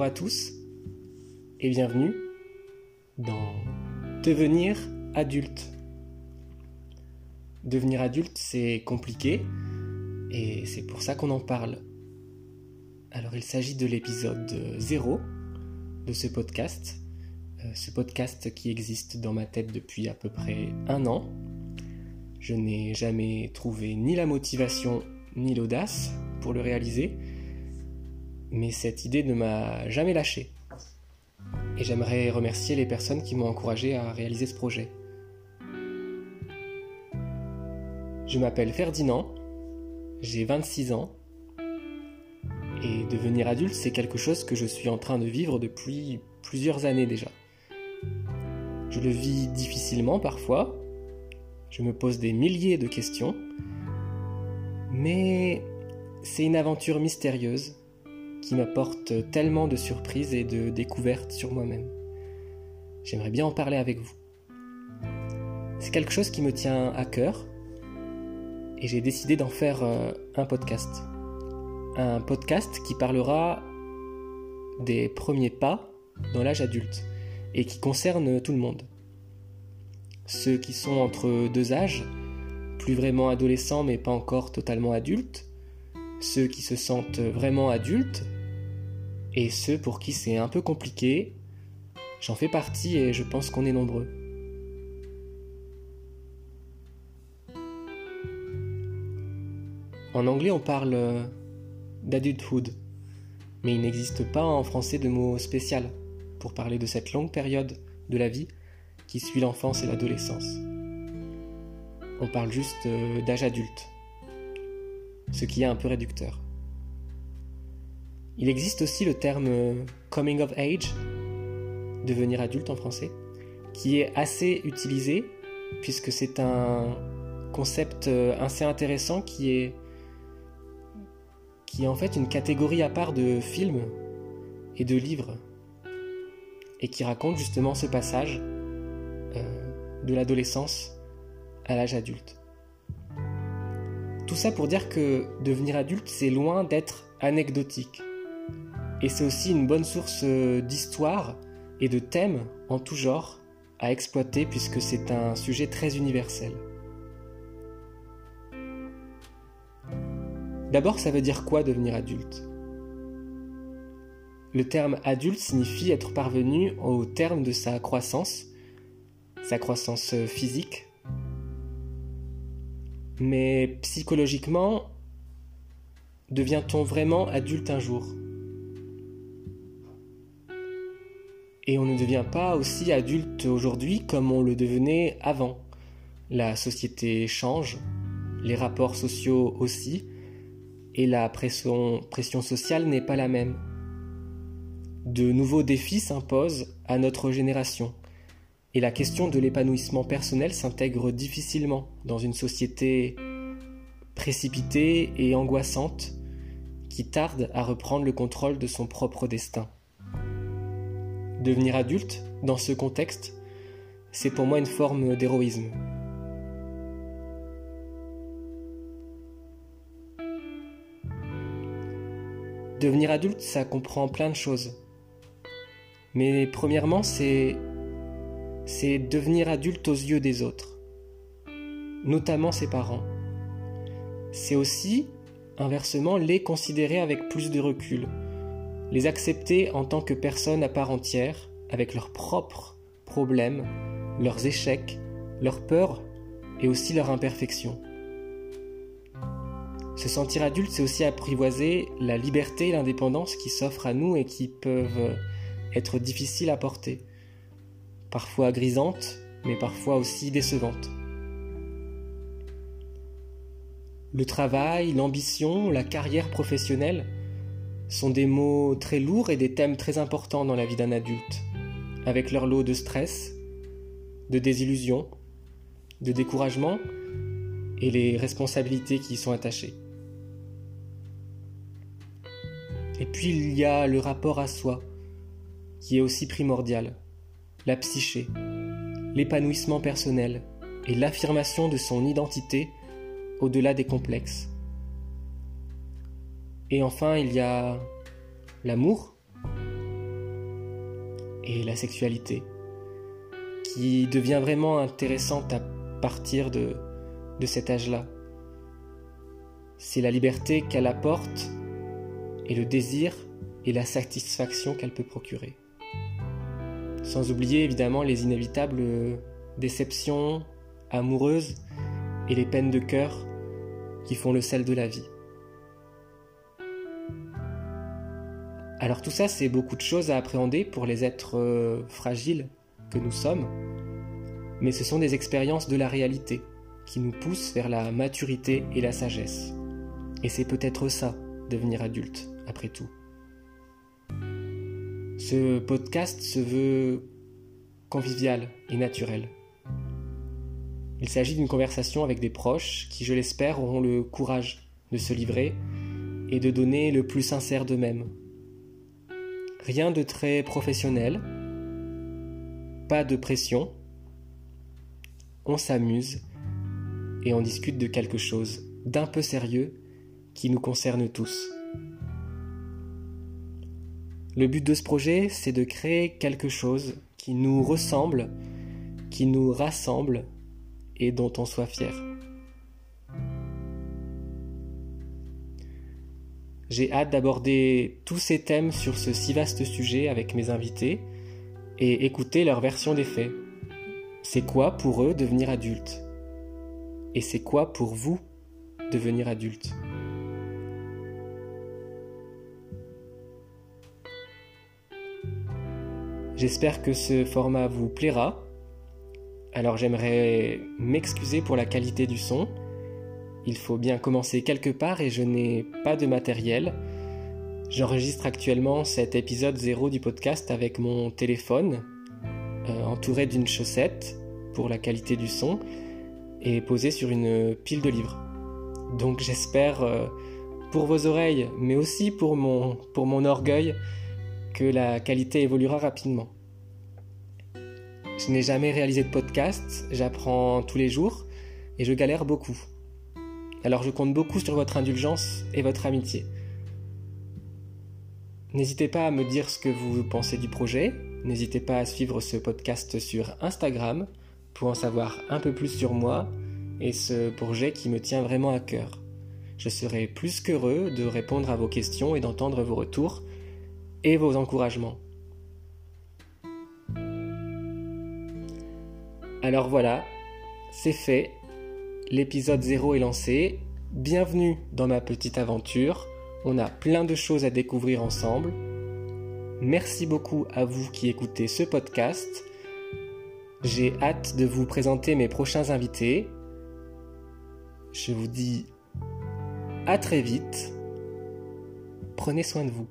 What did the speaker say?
Bonjour à tous et bienvenue dans Devenir adulte. Devenir adulte, c'est compliqué et c'est pour ça qu'on en parle. Alors il s'agit de l'épisode 0 de ce podcast, euh, ce podcast qui existe dans ma tête depuis à peu près un an. Je n'ai jamais trouvé ni la motivation ni l'audace pour le réaliser mais cette idée ne m'a jamais lâché. Et j'aimerais remercier les personnes qui m'ont encouragé à réaliser ce projet. Je m'appelle Ferdinand, j'ai 26 ans, et devenir adulte, c'est quelque chose que je suis en train de vivre depuis plusieurs années déjà. Je le vis difficilement parfois, je me pose des milliers de questions, mais c'est une aventure mystérieuse qui m'apporte tellement de surprises et de découvertes sur moi-même. J'aimerais bien en parler avec vous. C'est quelque chose qui me tient à cœur et j'ai décidé d'en faire euh, un podcast. Un podcast qui parlera des premiers pas dans l'âge adulte et qui concerne tout le monde. Ceux qui sont entre deux âges, plus vraiment adolescents mais pas encore totalement adultes, ceux qui se sentent vraiment adultes et ceux pour qui c'est un peu compliqué. J'en fais partie et je pense qu'on est nombreux. En anglais, on parle d'adulthood, mais il n'existe pas en français de mot spécial pour parler de cette longue période de la vie qui suit l'enfance et l'adolescence. On parle juste d'âge adulte ce qui est un peu réducteur. Il existe aussi le terme coming of age, devenir adulte en français, qui est assez utilisé puisque c'est un concept assez intéressant qui est qui est en fait une catégorie à part de films et de livres et qui raconte justement ce passage euh, de l'adolescence à l'âge adulte. Tout ça pour dire que devenir adulte, c'est loin d'être anecdotique. Et c'est aussi une bonne source d'histoire et de thèmes en tout genre à exploiter puisque c'est un sujet très universel. D'abord, ça veut dire quoi devenir adulte? Le terme adulte signifie être parvenu au terme de sa croissance, sa croissance physique, mais psychologiquement, devient-on vraiment adulte un jour? Et on ne devient pas aussi adulte aujourd'hui comme on le devenait avant. La société change, les rapports sociaux aussi, et la pression, sociale n'est pas la même. De nouveaux défis s'imposent à notre génération et la question de l'épanouissement personnel s'intègre difficilement dans une société précipitée et angoissante qui tarde à reprendre le contrôle de son propre destin. Devenir adulte, dans ce contexte, c'est pour moi une forme d'héroïsme. Devenir adulte, ça comprend plein de choses. Mais premièrement, c'est c'est devenir adulte aux yeux des autres, notamment ses parents. C'est aussi, inversement, les considérer avec plus de recul, les accepter en tant que personnes à part entière, avec leurs propres problèmes, leurs échecs, leurs peurs et aussi leurs imperfections. Se sentir adulte, c'est aussi apprivoiser la liberté et l'indépendance qui s'offrent à nous et qui peuvent être difficiles à porter parfois grisante, mais parfois aussi décevante. Le travail, l'ambition, la carrière professionnelle sont des mots très lourds et des thèmes très importants dans la vie d'un adulte, avec leur lot de stress, de désillusion, de découragement et les responsabilités qui y sont attachées. Et puis il y a le rapport à soi, qui est aussi primordial la psyché, l'épanouissement personnel et l'affirmation de son identité au-delà des complexes. Et enfin, il y a l'amour, et la sexualité, qui devient vraiment intéressante à partir de, cet âge-là. C'est la liberté qu'elle apporte et le désir et la satisfaction qu'elle peut procurer. Sans oublier évidemment les inévitables déceptions amoureuses et les peines de cœur qui font le sel de la vie. Alors tout ça, c'est beaucoup de choses à appréhender pour les êtres euh, fragiles que nous sommes, mais ce sont des expériences de la réalité qui nous poussent vers la maturité et la sagesse. Et c'est peut-être ça, devenir adulte, après tout. Ce podcast se veut convivial et naturel. Il s'agit d'une conversation avec des proches qui, je l'espère, auront le courage de se livrer et de donner le plus sincère d'eux-mêmes. Rien de très professionnel, pas de pression, on s'amuse et on discute de quelque chose d'un peu sérieux qui nous concerne tous. Le but de ce projet, c'est de créer quelque chose qui nous ressemble, qui nous rassemble et dont on soit fier. J'ai hâte d'aborder tous ces thèmes sur ce si vaste sujet avec mes invités et écouter leur version des faits. C'est quoi pour eux devenir adulte Et c'est quoi pour vous devenir adulte? J'espère que ce format vous plaira. Alors j'aimerais m'excuser pour la qualité du son. Il faut bien commencer quelque part et je n'ai pas de matériel. J'enregistre actuellement cet épisode 0 du podcast avec mon téléphone, euh, entouré d'une chaussette pour la qualité du son et posé sur une pile de livres. Donc j'espère euh, pour vos oreilles, mais aussi pour mon, pour mon orgueil, que la qualité évoluera rapidement. Je n'ai jamais réalisé de podcast, j'apprends tous les jours et je galère beaucoup. Alors je compte beaucoup sur votre indulgence et votre amitié. N'hésitez pas à me dire ce que vous pensez du projet, n'hésitez pas à suivre ce podcast sur Instagram pour en savoir un peu plus sur moi et ce projet qui me tient vraiment à cœur. Je serai plus qu'heureux de répondre à vos questions et d'entendre vos retours et vos encouragements. Alors voilà, c'est fait. L'épisode 0 est lancé. Bienvenue dans ma petite aventure. On a plein de choses à découvrir ensemble. Merci beaucoup à vous qui écoutez ce podcast. J'ai hâte de vous présenter mes prochains invités. Je vous dis à très vite. Prenez soin de vous.